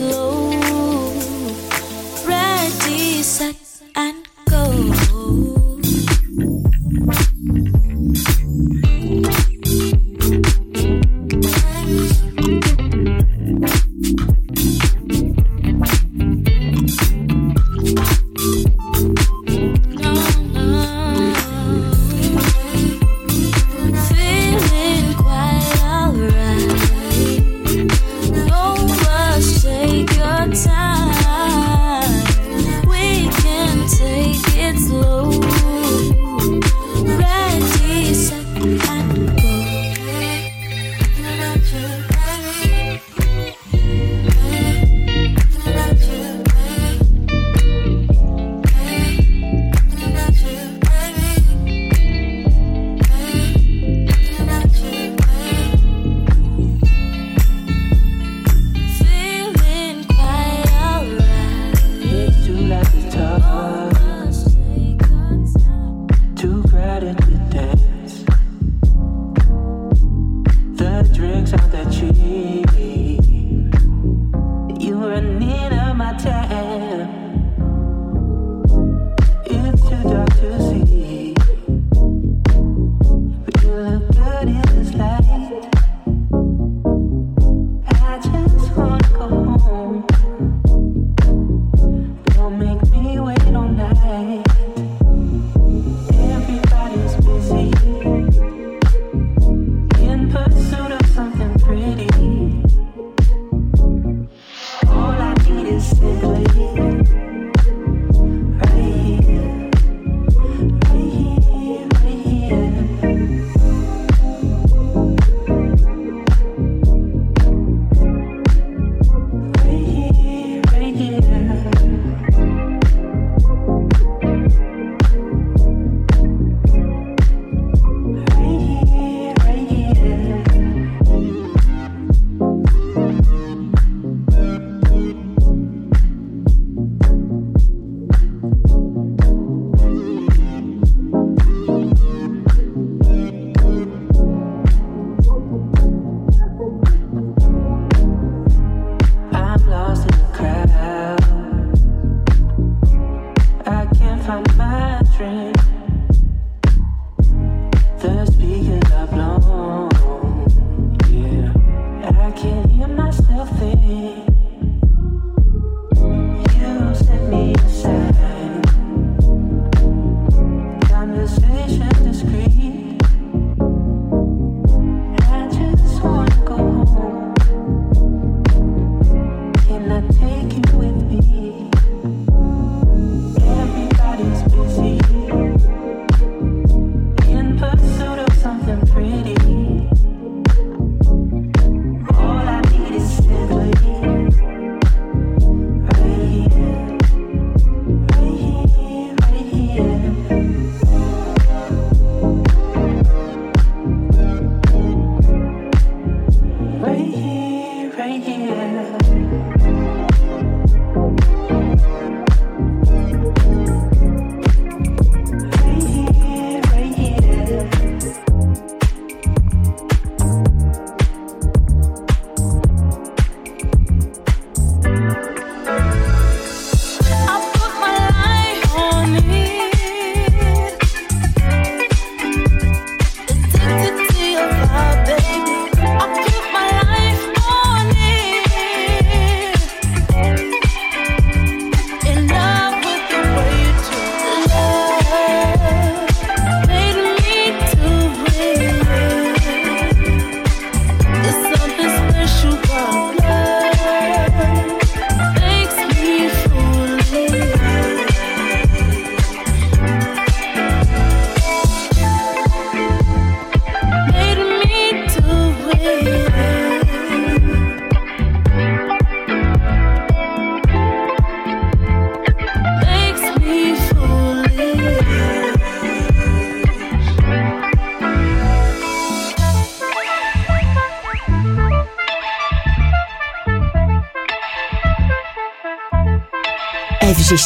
slow.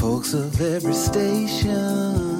Folks of every station.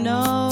know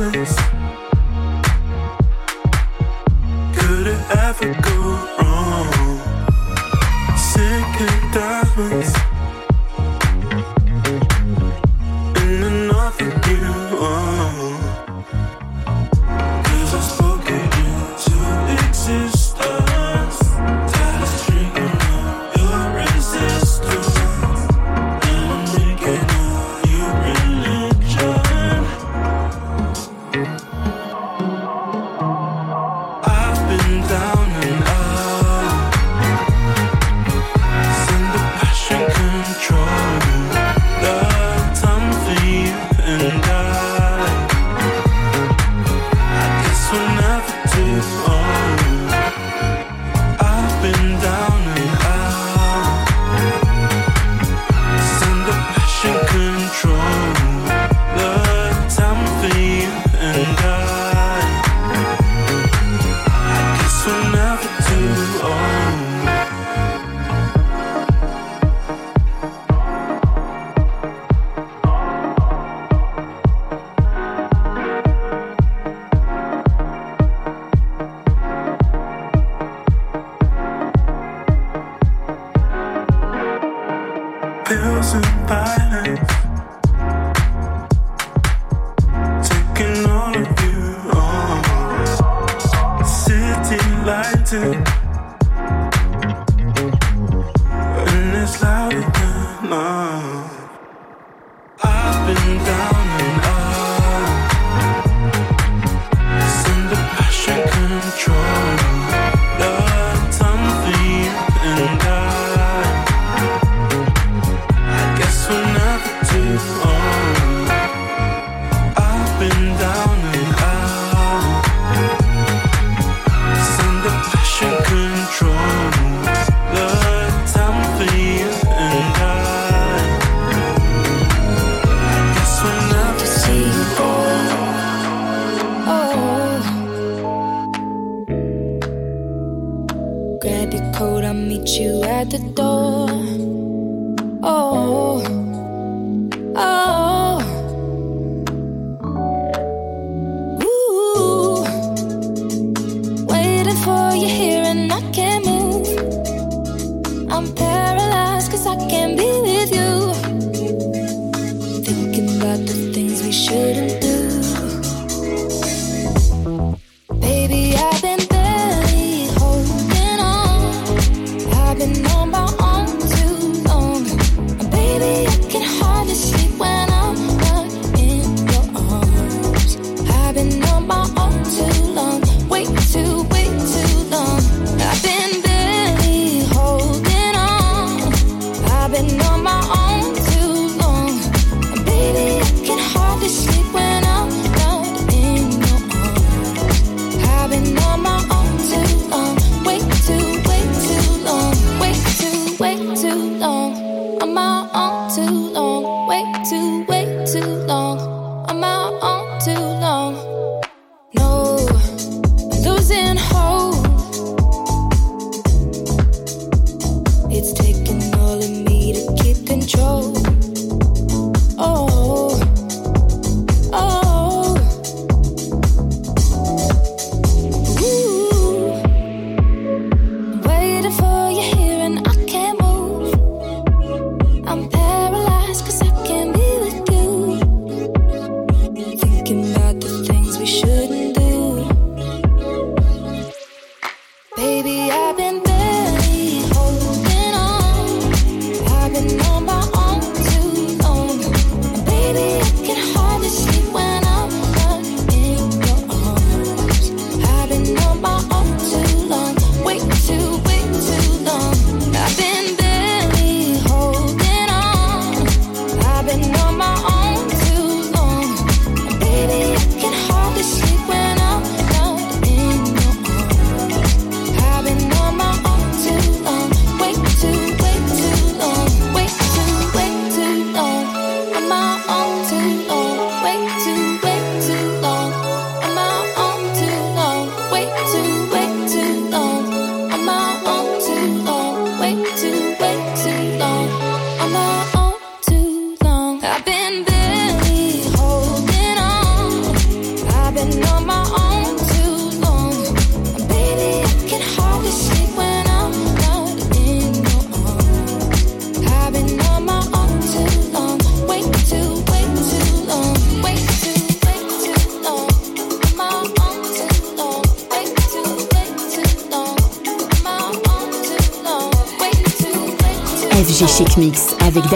silence.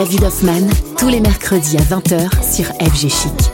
David Hoffman, tous les mercredis à 20h sur FG Chic.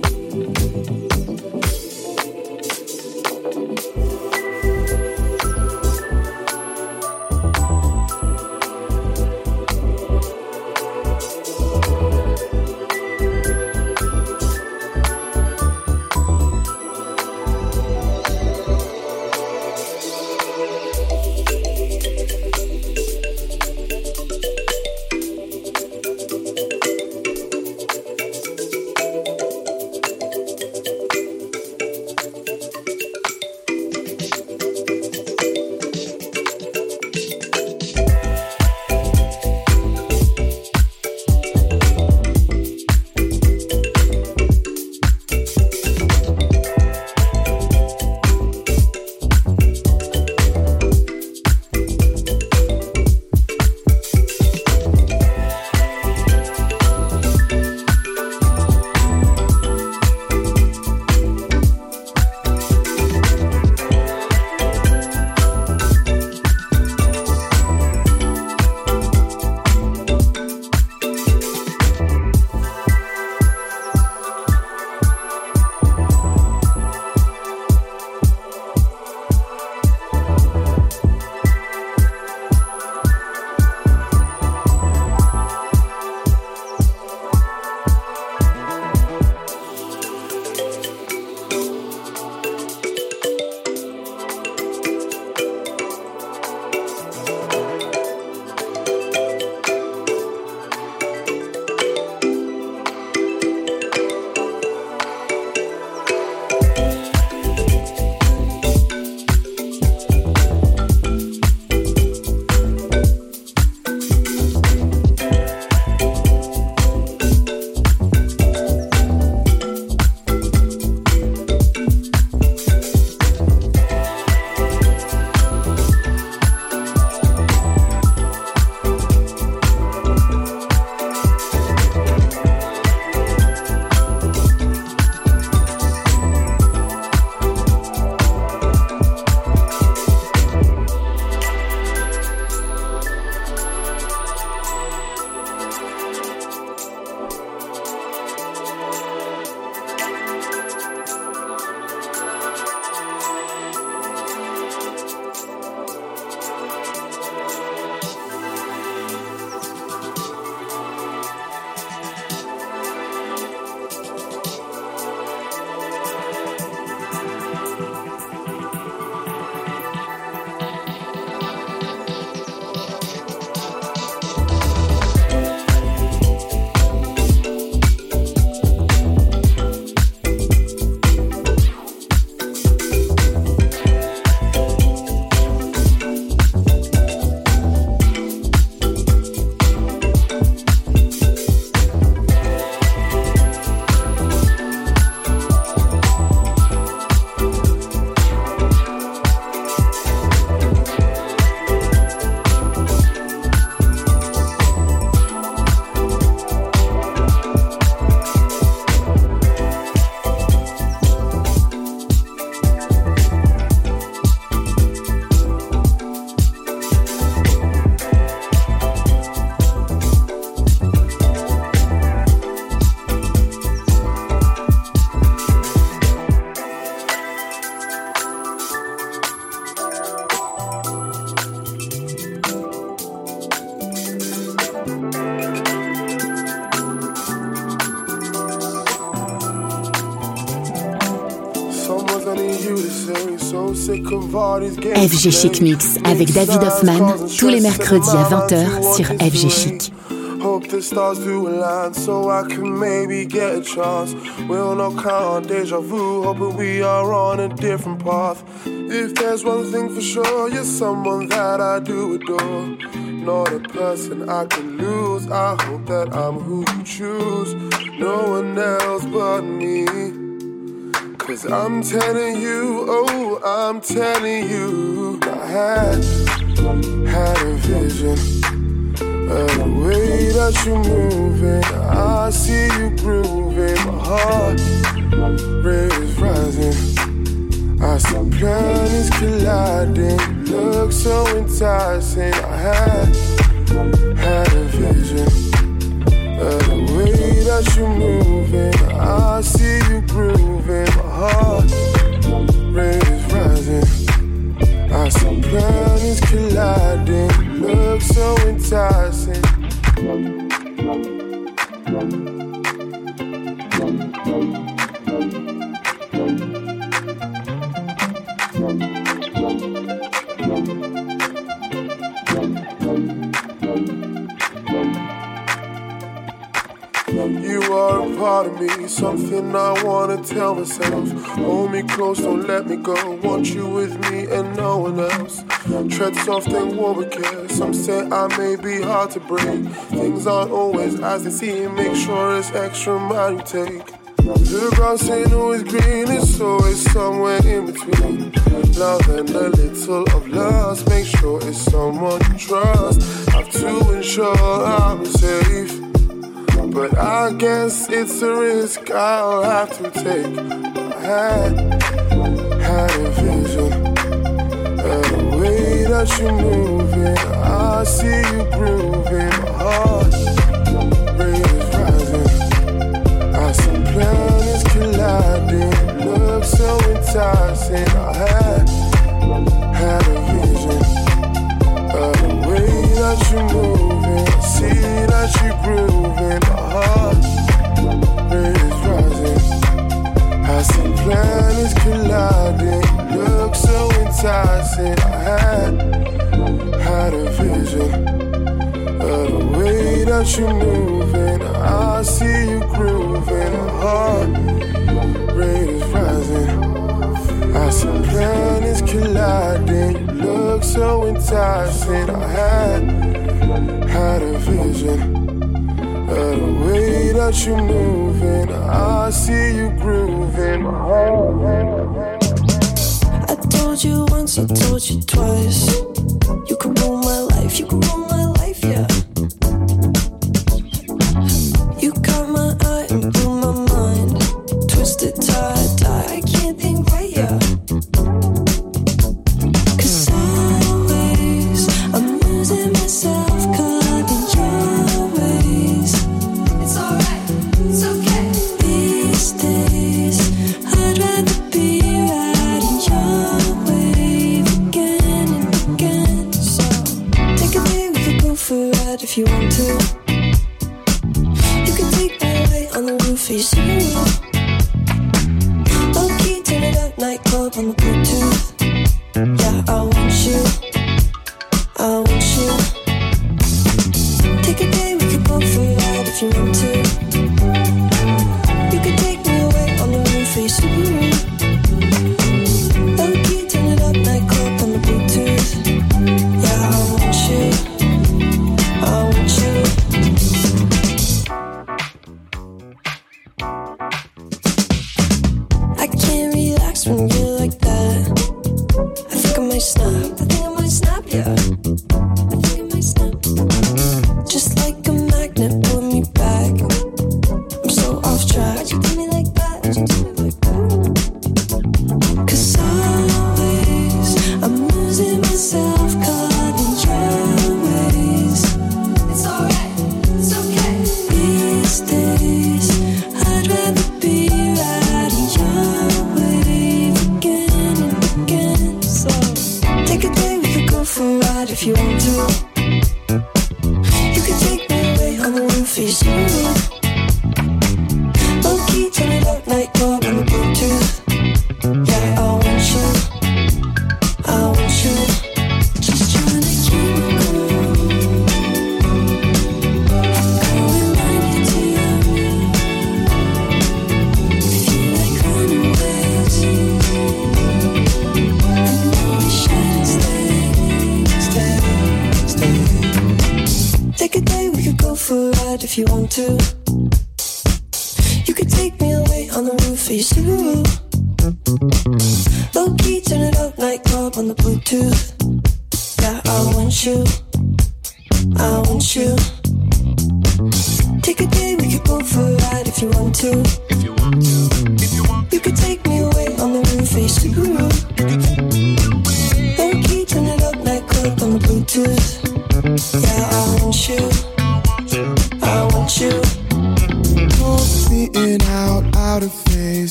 FG Chic Mix avec David Hoffman tous les mercredis à 20h sur FG Chic. Hope the stars do align so I can maybe get a chance. We all know count on deja vu, hoping we are on a different path. If there's one thing for sure, you're someone that I do adore. Not a person I can lose. I hope that I'm who you choose. No one else but. Cause I'm telling you, oh, I'm telling you, I had, had a vision of the way that you're moving. I see you grooving, my heart rate is rising. I see planets colliding, look so enticing. I had, Had a vision of the way that you're moving. I see you grooving. Heart rate is rising. Colliding. Look so enticing. I wanna tell myself. Hold me close, don't let me go. Want you with me and no one else. Tread soft and warm with care. Some say I may be hard to break. Things aren't always as they seem. Make sure it's extra mile you take. The grass ain't always green, it's always somewhere in between. Love and a little of lust. Make sure it's someone you trust. Have to ensure I'm safe. But I guess it's a risk I'll have to take. I had, had a vision of the way that you're moving. I see you grooving. My heart rate is rising. I see planets colliding. Look so enticing. I had, had a that you're moving. I see that you're grooving. My heart is rising. I see planets colliding. Look so enticing. I had, had a vision of the way that you're moving. I see you grooving. My heart rate is rising. I see planets colliding. So enticing. I had, had a vision of the way that you're moving. I see you grooving. I told you once, I told you twice. You can rule my life, you can rule my life, yeah.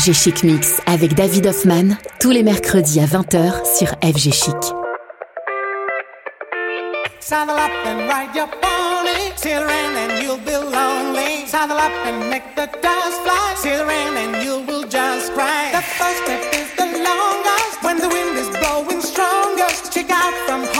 FG Chic Mix avec David Hoffman tous les mercredis à 20h sur FG Chic. Saddle up and ride your pony, sail around and you'll be lonely. Saddle up and make the dust fly, sail around and you will just cry. The first step is the longest when the wind is blowing strongest. Check out from home.